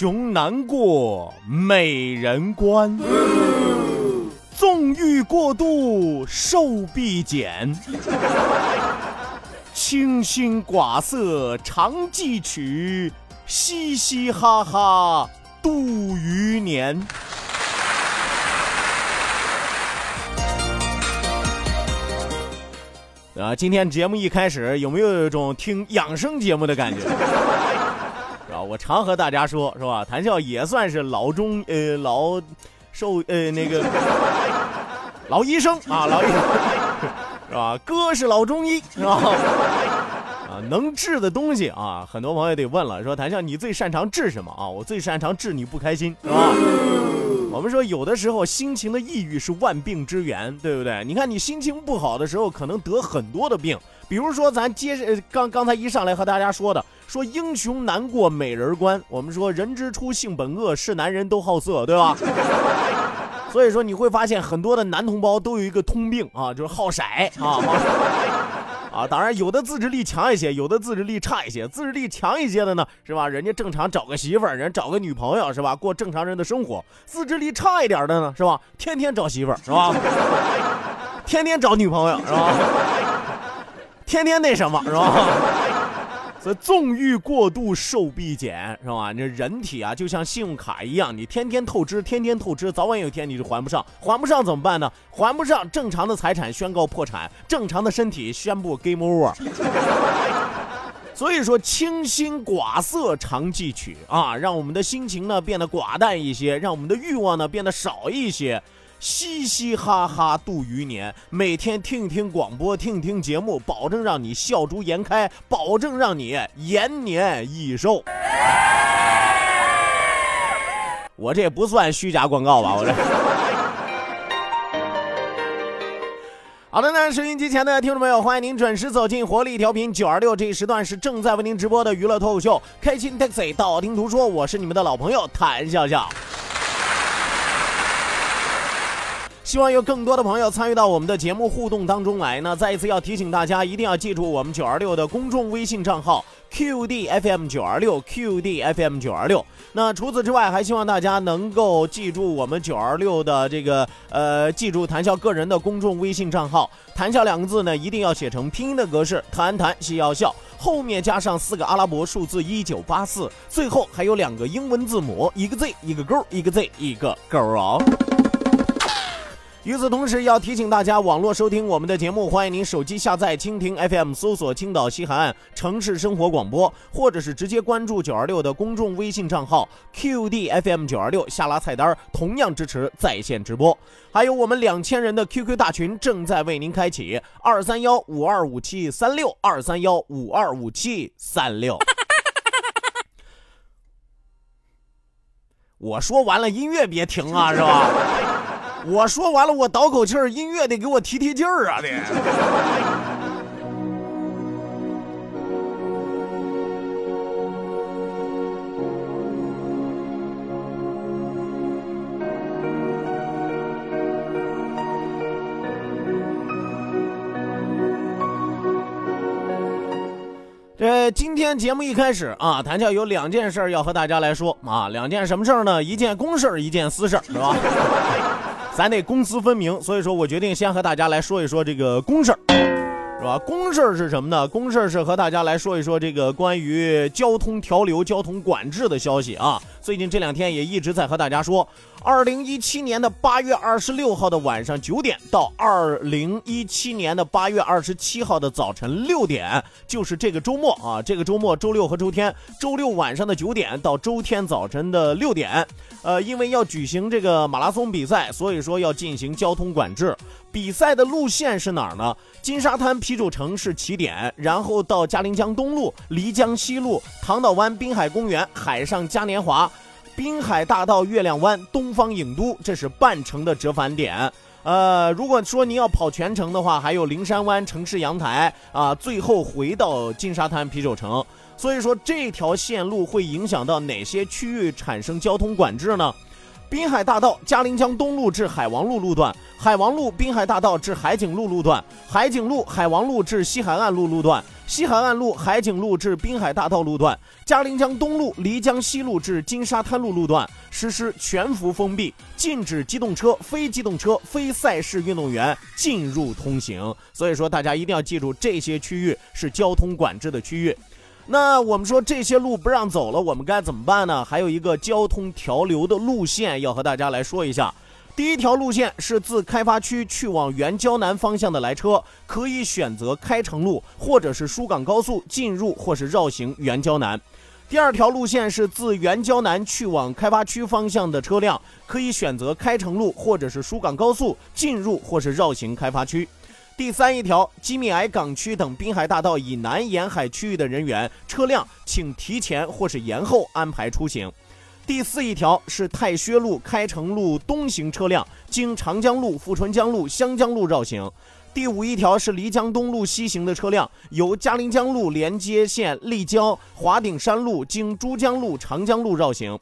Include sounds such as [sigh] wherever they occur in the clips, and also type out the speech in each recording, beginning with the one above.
穷难过美人关，纵欲过度寿必减。清心寡色常记取，嘻嘻哈哈度余年。啊，今天节目一开始，有没有一种听养生节目的感觉？我常和大家说，是吧？谈笑也算是老中呃老寿呃那个老医生啊，老医生是吧？哥是老中医是吧？啊，能治的东西啊，很多朋友得问了，说谈笑你最擅长治什么啊？我最擅长治你不开心，是吧？我们说有的时候心情的抑郁是万病之源，对不对？你看你心情不好的时候，可能得很多的病，比如说咱接着刚刚才一上来和大家说的，说英雄难过美人关。我们说人之初性本恶，是男人都好色，对吧？[laughs] 所以说你会发现很多的男同胞都有一个通病啊，就是好色啊。啊，当然有的自制力强一些，有的自制力差一些。自制力强一些的呢，是吧？人家正常找个媳妇儿，人找个女朋友，是吧？过正常人的生活。自制力差一点的呢，是吧？天天找媳妇儿，是吧？天天找女朋友，是吧？天天那什么，是吧？[laughs] 所以纵欲过度寿必减，是吧？这人体啊，就像信用卡一样，你天天透支，天天透支，早晚有一天你就还不上。还不上怎么办呢？还不上，正常的财产宣告破产，正常的身体宣布 game over。所以说，清心寡色常记取啊，让我们的心情呢变得寡淡一些，让我们的欲望呢变得少一些。嘻嘻哈哈度余年，每天听一听广播，听一听节目，保证让你笑逐颜开，保证让你延年益寿。我这不算虚假广告吧？我这。好的，那收音机前的听众朋友，欢迎您准时走进活力调频九二六，这一时段是正在为您直播的娱乐脱口秀《开心 taxi》，道听途说，我是你们的老朋友谭笑笑。希望有更多的朋友参与到我们的节目互动当中来那。再一次要提醒大家，一定要记住我们九二六的公众微信账号 QDFM 九二六 QDFM 九二六。那除此之外，还希望大家能够记住我们九二六的这个呃，记住谈笑个人的公众微信账号。谈笑两个字呢，一定要写成拼音的格式，谈谈笑要笑，后面加上四个阿拉伯数字一九八四，最后还有两个英文字母，一个 Z 一个勾，一个 Z 一个勾哦。与此同时，要提醒大家，网络收听我们的节目，欢迎您手机下载蜻蜓 FM，搜索青岛西海岸城市生活广播，或者是直接关注九二六的公众微信账号 QDFM 九二六，下拉菜单，同样支持在线直播。还有我们两千人的 QQ 大群正在为您开启，二三幺五二五七三六二三幺五二五七三六。[laughs] 我说完了，音乐别停啊，是吧？我说完了，我倒口气儿，音乐得给我提提劲儿啊！得。这今天节目一开始啊，谭笑有两件事要和大家来说啊，两件什么事儿呢？一件公事儿，一件私事儿，是吧？咱得公私分明，所以说我决定先和大家来说一说这个公事儿，是吧？公事儿是什么呢？公事儿是和大家来说一说这个关于交通调流、交通管制的消息啊。最近这两天也一直在和大家说，二零一七年的八月二十六号的晚上九点到二零一七年的八月二十七号的早晨六点，就是这个周末啊，这个周末周六和周天，周六晚上的九点到周天早晨的六点，呃，因为要举行这个马拉松比赛，所以说要进行交通管制。比赛的路线是哪儿呢？金沙滩啤酒城是起点，然后到嘉陵江东路、漓江西路、唐岛湾滨海公园、海上嘉年华。滨海大道、月亮湾、东方影都，这是半程的折返点。呃，如果说您要跑全程的话，还有灵山湾、城市阳台啊，最后回到金沙滩啤酒城。所以说，这条线路会影响到哪些区域产生交通管制呢？滨海大道嘉陵江东路至海王路路段，海王路滨海大道至海景路路段，海景路海王路至西海岸路路段，西海岸路海景路至滨海大道路段，嘉陵江东路漓江西路至金沙滩路路段实施全幅封闭，禁止机动车、非机动车、非赛事运动员进入通行。所以说，大家一定要记住，这些区域是交通管制的区域。那我们说这些路不让走了，我们该怎么办呢？还有一个交通调流的路线要和大家来说一下。第一条路线是自开发区去往原胶南方向的来车，可以选择开城路或者是疏港高速进入或是绕行原胶南。第二条路线是自原胶南去往开发区方向的车辆，可以选择开城路或者是疏港高速进入或是绕行开发区。第三一条，吉米埃港区等滨海大道以南沿海区域的人员、车辆，请提前或是延后安排出行。第四一条是太薛路、开城路东行车辆，经长江路、富春江路、湘江路绕行。第五一条是漓江东路西行的车辆，由嘉陵江路连接线立交、华顶山路经珠江路、长江路绕行。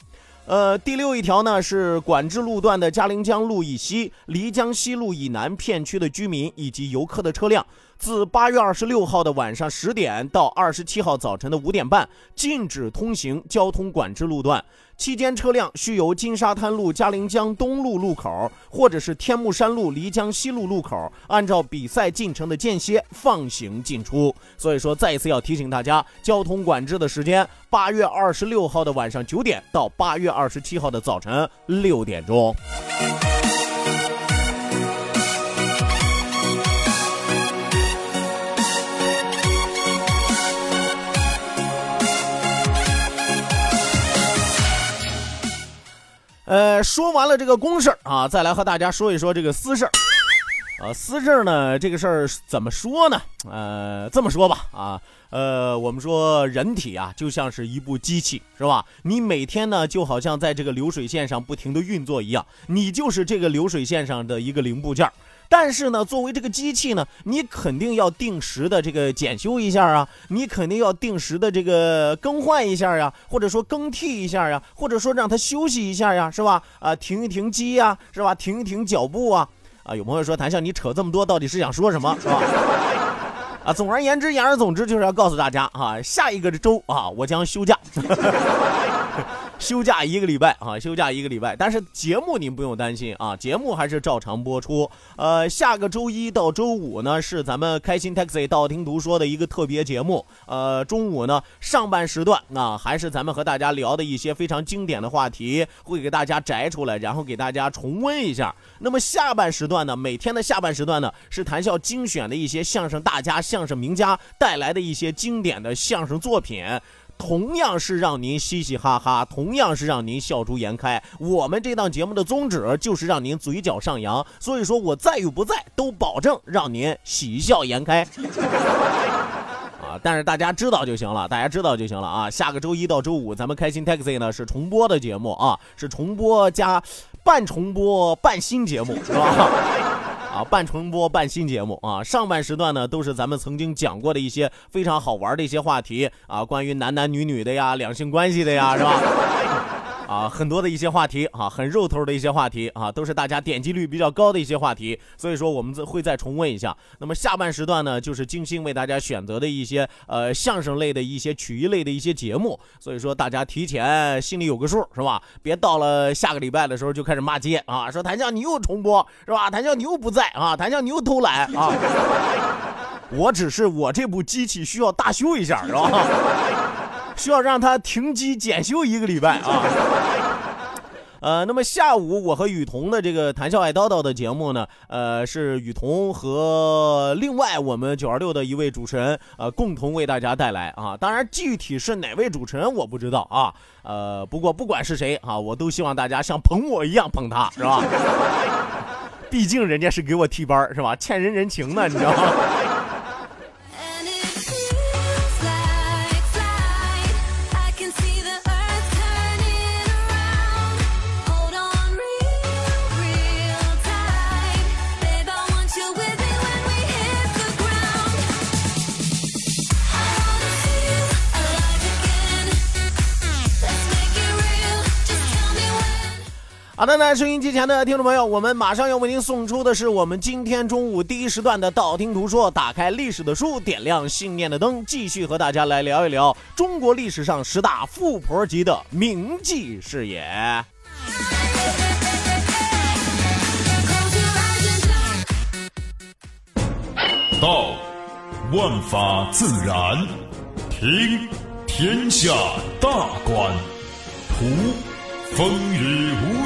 呃，第六一条呢是管制路段的嘉陵江路以西、漓江西路以南片区的居民以及游客的车辆，自八月二十六号的晚上十点到二十七号早晨的五点半，禁止通行交通管制路段。期间车辆需由金沙滩路嘉陵江东路路口，或者是天目山路漓江西路路口，按照比赛进程的间歇放行进出。所以说，再一次要提醒大家，交通管制的时间：八月二十六号的晚上九点到八月二十七号的早晨六点钟。呃，说完了这个公事啊，再来和大家说一说这个私事儿。啊，私事呢，这个事儿怎么说呢？呃，这么说吧，啊，呃，我们说人体啊，就像是一部机器，是吧？你每天呢，就好像在这个流水线上不停的运作一样，你就是这个流水线上的一个零部件。但是呢，作为这个机器呢，你肯定要定时的这个检修一下啊，你肯定要定时的这个更换一下呀，或者说更替一下呀，或者说让它休息一下呀，是吧？啊，停一停机呀，是吧？停一停脚步啊。啊，有朋友说谭笑，你扯这么多，到底是想说什么，是吧？啊，总而言之，言而总之，就是要告诉大家啊，下一个周啊，我将休假。休假一个礼拜啊，休假一个礼拜，但是节目您不用担心啊，节目还是照常播出。呃，下个周一到周五呢，是咱们开心 taxi 道听途说的一个特别节目。呃，中午呢上半时段，那还是咱们和大家聊的一些非常经典的话题，会给大家摘出来，然后给大家重温一下。那么下半时段呢，每天的下半时段呢，是谈笑精选的一些相声大家、相声名家带来的一些经典的相声作品。同样是让您嘻嘻哈哈，同样是让您笑逐颜开。我们这档节目的宗旨就是让您嘴角上扬，所以说我在与不在都保证让您喜笑颜开。[laughs] 啊，但是大家知道就行了，大家知道就行了啊。下个周一到周五，咱们开心 taxi 呢是重播的节目啊，是重播加半重播半新节目，是吧？啊，半重播半新节目啊！上半时段呢，都是咱们曾经讲过的一些非常好玩的一些话题啊，关于男男女女的呀，两性关系的呀，是吧？啊，很多的一些话题啊，很肉头的一些话题啊，都是大家点击率比较高的一些话题，所以说我们会再重温一下。那么下半时段呢，就是精心为大家选择的一些呃相声类的一些曲艺类的一些节目，所以说大家提前心里有个数，是吧？别到了下个礼拜的时候就开始骂街啊，说谭笑你又重播是吧？谭笑你又不在啊？谭笑你又偷懒啊？[laughs] 我只是我这部机器需要大修一下，是吧？需要让他停机检修一个礼拜啊。[laughs] 呃，那么下午我和雨桐的这个谈笑爱叨叨的节目呢，呃，是雨桐和另外我们九二六的一位主持人呃共同为大家带来啊。当然具体是哪位主持人我不知道啊。呃，不过不管是谁啊，我都希望大家像捧我一样捧他，是吧？[laughs] 毕竟人家是给我替班是吧？欠人人情呢，你知道吗？好的，那收音机前的听众朋友，我们马上要为您送出的是我们今天中午第一时段的道听途说，打开历史的书，点亮信念的灯，继续和大家来聊一聊中国历史上十大富婆级的铭记事业。道，万法自然；听，天下大观；图。风雨无，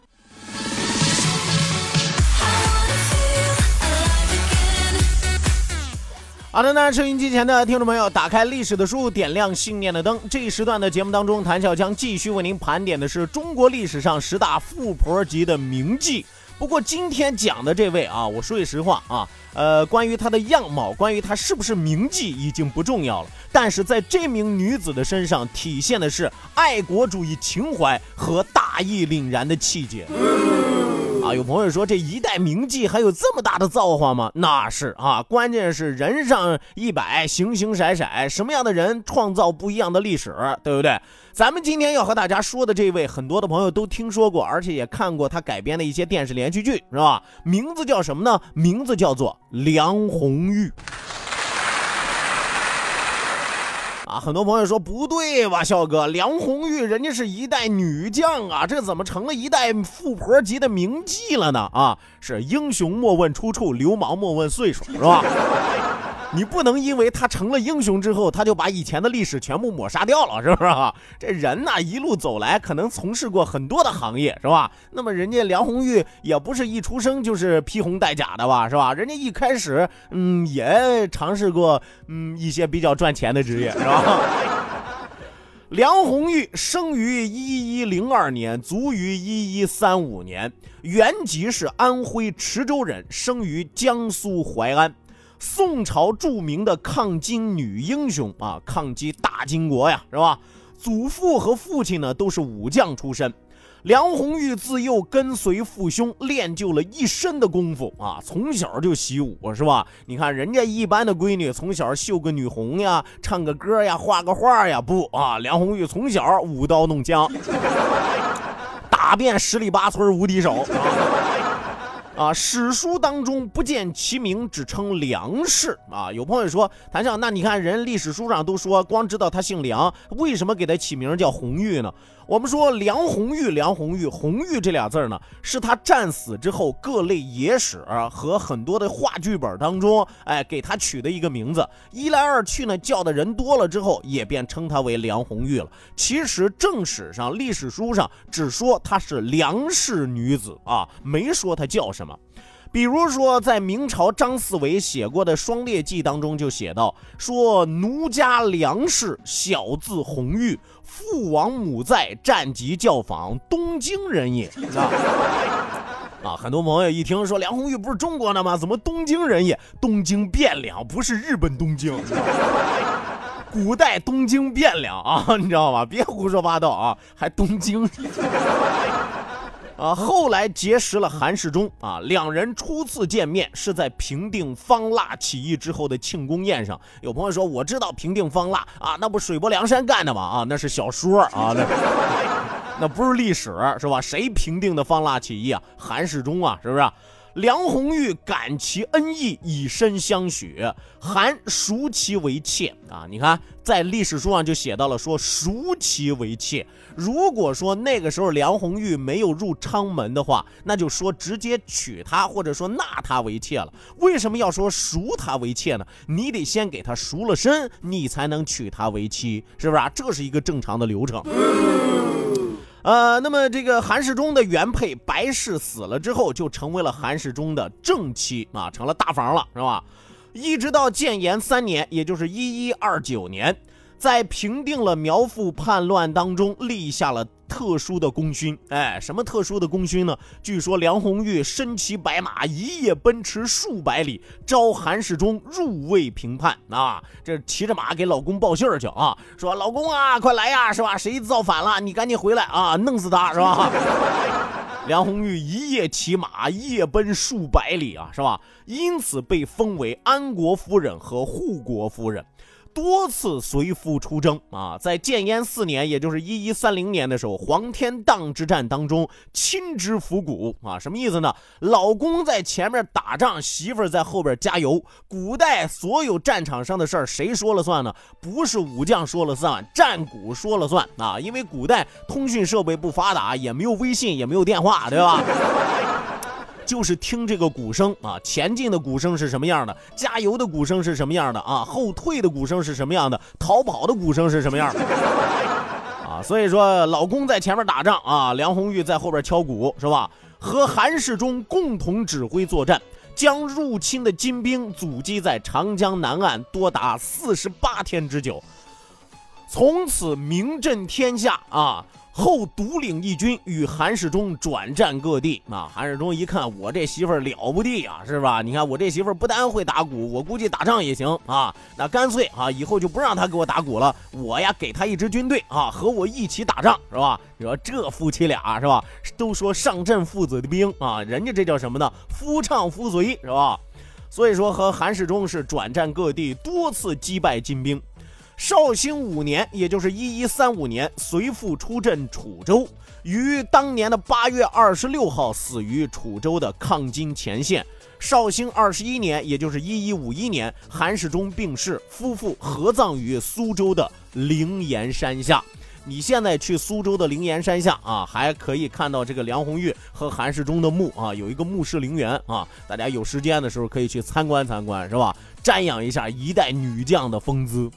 好的，那收音机前的听众朋友，打开历史的书，点亮信念的灯。这一时段的节目当中，谭笑将继续为您盘点的是中国历史上十大富婆级的名妓。不过今天讲的这位啊，我说句实话啊，呃，关于她的样貌，关于她是不是名妓，已经不重要了。但是在这名女子的身上，体现的是爱国主义情怀和大义凛然的气节。有朋友说这一代名妓还有这么大的造化吗？那是啊，关键是人上一百，形形色色，什么样的人创造不一样的历史，对不对？咱们今天要和大家说的这位，很多的朋友都听说过，而且也看过他改编的一些电视连续剧，是吧？名字叫什么呢？名字叫做梁红玉。啊，很多朋友说不对吧，笑哥，梁红玉人家是一代女将啊，这怎么成了一代富婆级的名妓了呢？啊，是英雄莫问出处，流氓莫问岁数，是吧？你不能因为他成了英雄之后，他就把以前的历史全部抹杀掉了，是不是？[laughs] 这人呐，一路走来，可能从事过很多的行业，是吧？那么人家梁红玉也不是一出生就是披红戴甲的吧，是吧？人家一开始，嗯，也尝试过，嗯，一些比较赚钱的职业，是吧？[laughs] 梁红玉生于一一零二年，卒于一一三五年，原籍是安徽池州人，生于江苏淮安。宋朝著名的抗金女英雄啊，抗击大金国呀，是吧？祖父和父亲呢都是武将出身。梁红玉自幼跟随父兄练就了一身的功夫啊，从小就习武，是吧？你看人家一般的闺女从小绣个女红呀，唱个歌呀，画个画呀，不啊，梁红玉从小舞刀弄枪，[laughs] 打遍十里八村无敌手。啊，啊史书当中不见其名，只称梁氏。啊，有朋友说，谭笑，那你看人历史书上都说，光知道他姓梁，为什么给他起名叫红玉呢？我们说梁红玉，梁红玉，红玉这俩字呢，是他战死之后各类野史和很多的话剧本当中，哎，给他取的一个名字。一来二去呢，叫的人多了之后，也便称她为梁红玉了。其实正史上、历史书上只说她是梁氏女子啊，没说她叫什么。比如说，在明朝张四维写过的《双列记》当中就写到，说奴家梁氏，小字红玉。父王母在，战疾教坊，东京人也。[laughs] 啊，很多朋友一听说梁红玉不是中国的吗？怎么东京人也？东京汴梁不是日本东京。古代东京汴梁啊，你知道吗？别胡说八道啊，还东京。啊，后来结识了韩世忠啊，两人初次见面是在平定方腊起义之后的庆功宴上。有朋友说，我知道平定方腊啊，那不水泊梁山干的吗？啊，那是小说啊，那 [laughs] 那不是历史是吧？谁平定的方腊起义啊？韩世忠啊，是不是？梁红玉感其恩义，以身相许，韩赎其为妾啊！你看，在历史书上就写到了说赎其为妾。如果说那个时候梁红玉没有入昌门的话，那就说直接娶她或者说纳她为妾了。为什么要说赎她为妾呢？你得先给她赎了身，你才能娶她为妻，是不是啊？这是一个正常的流程。[laughs] 呃，那么这个韩世忠的原配白氏死了之后，就成为了韩世忠的正妻啊，成了大房了，是吧？一直到建炎三年，也就是一一二九年。在平定了苗阜叛乱当中立下了特殊的功勋，哎，什么特殊的功勋呢？据说梁红玉身骑白马，一夜奔驰数百里，召韩世忠入魏平叛啊！这骑着马给老公报信儿去啊，说老公啊，快来呀，是吧？谁造反了？你赶紧回来啊，弄死他是吧？[laughs] 梁红玉一夜骑马，夜奔数百里啊，是吧？因此被封为安国夫人和护国夫人。多次随父出征啊，在建炎四年，也就是一一三零年的时候，黄天荡之战当中亲之伏骨啊，什么意思呢？老公在前面打仗，媳妇儿在后边加油。古代所有战场上的事儿，谁说了算呢？不是武将说了算，战鼓说了算啊！因为古代通讯设备不发达，也没有微信，也没有电话，对吧？就是听这个鼓声啊，前进的鼓声是什么样的？加油的鼓声是什么样的啊？后退的鼓声是什么样的？逃跑的鼓声是什么样的？[laughs] 啊，所以说老公在前面打仗啊，梁红玉在后边敲鼓是吧？和韩世忠共同指挥作战，将入侵的金兵阻击在长江南岸多达四十八天之久，从此名震天下啊。后独领一军，与韩世忠转战各地。啊，韩世忠一看，我这媳妇儿了不地啊，是吧？你看我这媳妇儿不但会打鼓，我估计打仗也行啊。那干脆啊，以后就不让他给我打鼓了，我呀给他一支军队啊，和我一起打仗，是吧？你说这夫妻俩是吧？都说上阵父子的兵啊，人家这叫什么呢？夫唱妇随，是吧？所以说和韩世忠是转战各地，多次击败金兵。绍兴五年，也就是一一三五年，随父出镇楚州，于当年的八月二十六号死于楚州的抗金前线。绍兴二十一年，也就是一一五一年，韩世忠病逝，夫妇合葬于苏州的灵岩山下。你现在去苏州的灵岩山下啊，还可以看到这个梁红玉和韩世忠的墓啊，有一个墓室陵园啊，大家有时间的时候可以去参观参观，是吧？瞻仰一下一代女将的风姿。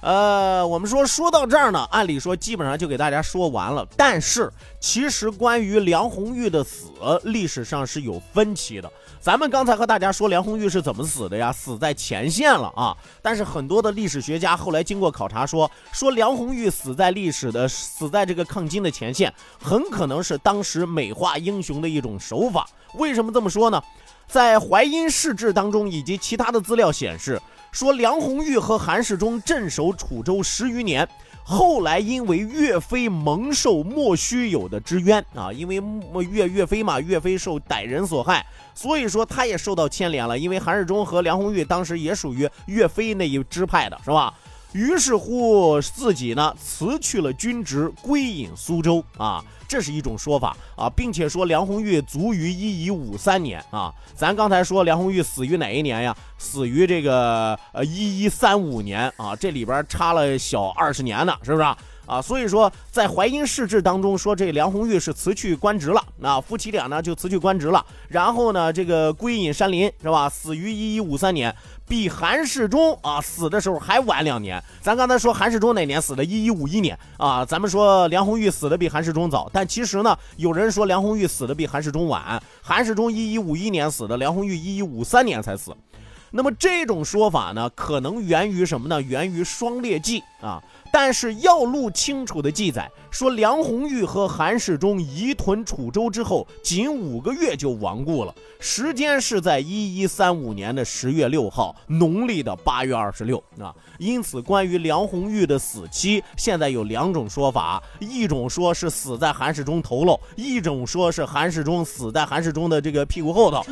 呃，我们说说到这儿呢，按理说基本上就给大家说完了。但是其实关于梁红玉的死，历史上是有分歧的。咱们刚才和大家说梁红玉是怎么死的呀？死在前线了啊！但是很多的历史学家后来经过考察说，说梁红玉死在历史的死在这个抗金的前线，很可能是当时美化英雄的一种手法。为什么这么说呢？在《淮阴市志》当中以及其他的资料显示。说梁红玉和韩世忠镇守楚州十余年，后来因为岳飞蒙受莫须有的之冤啊，因为岳岳飞嘛，岳飞受歹人所害，所以说他也受到牵连了。因为韩世忠和梁红玉当时也属于岳飞那一支派的，是吧？于是乎自己呢辞去了军职，归隐苏州啊。这是一种说法啊，并且说梁红玉卒于一一五三年啊。咱刚才说梁红玉死于哪一年呀？死于这个呃一一三五年啊，这里边差了小二十年呢，是不是啊？啊，所以说在淮阴市志当中说这梁红玉是辞去官职了，那夫妻俩呢就辞去官职了，然后呢这个归隐山林是吧？死于一一五三年。比韩世忠啊死的时候还晚两年。咱刚才说韩世忠哪年死的？一一五一年啊。咱们说梁红玉死的比韩世忠早，但其实呢，有人说梁红玉死的比韩世忠晚。韩世忠一一五一年死的，梁红玉一一五三年才死。那么这种说法呢，可能源于什么呢？源于《双列记》啊。但是要录清楚的记载说，梁红玉和韩世忠移屯楚州之后，仅五个月就亡故了，时间是在一一三五年的十月六号，农历的八月二十六啊。因此，关于梁红玉的死期，现在有两种说法：一种说是死在韩世忠头喽，一种说是韩世忠死在韩世忠的这个屁股后头。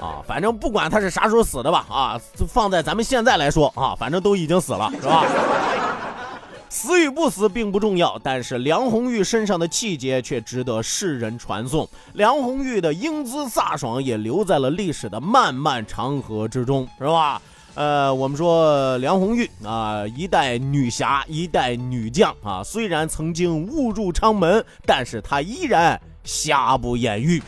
啊，反正不管他是啥时候死的吧，啊，放在咱们现在来说啊，反正都已经死了，是吧？[laughs] 死与不死并不重要，但是梁红玉身上的气节却值得世人传颂。梁红玉的英姿飒爽也留在了历史的漫漫长河之中，是吧？呃，我们说梁红玉啊，一代女侠，一代女将啊，虽然曾经误入昌门，但是她依然瑕不掩瑜。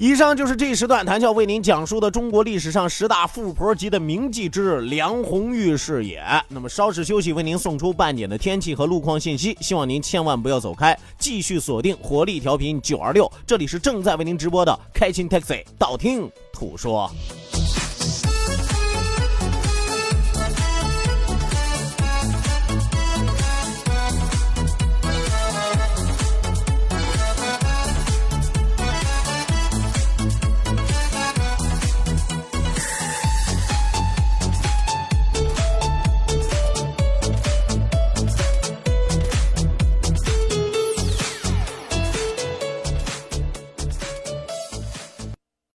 以上就是这一时段谭笑为您讲述的中国历史上十大富婆级的名妓之梁红玉是也。那么稍事休息，为您送出半点的天气和路况信息，希望您千万不要走开，继续锁定活力调频九二六，这里是正在为您直播的开心 Taxi，道听途说。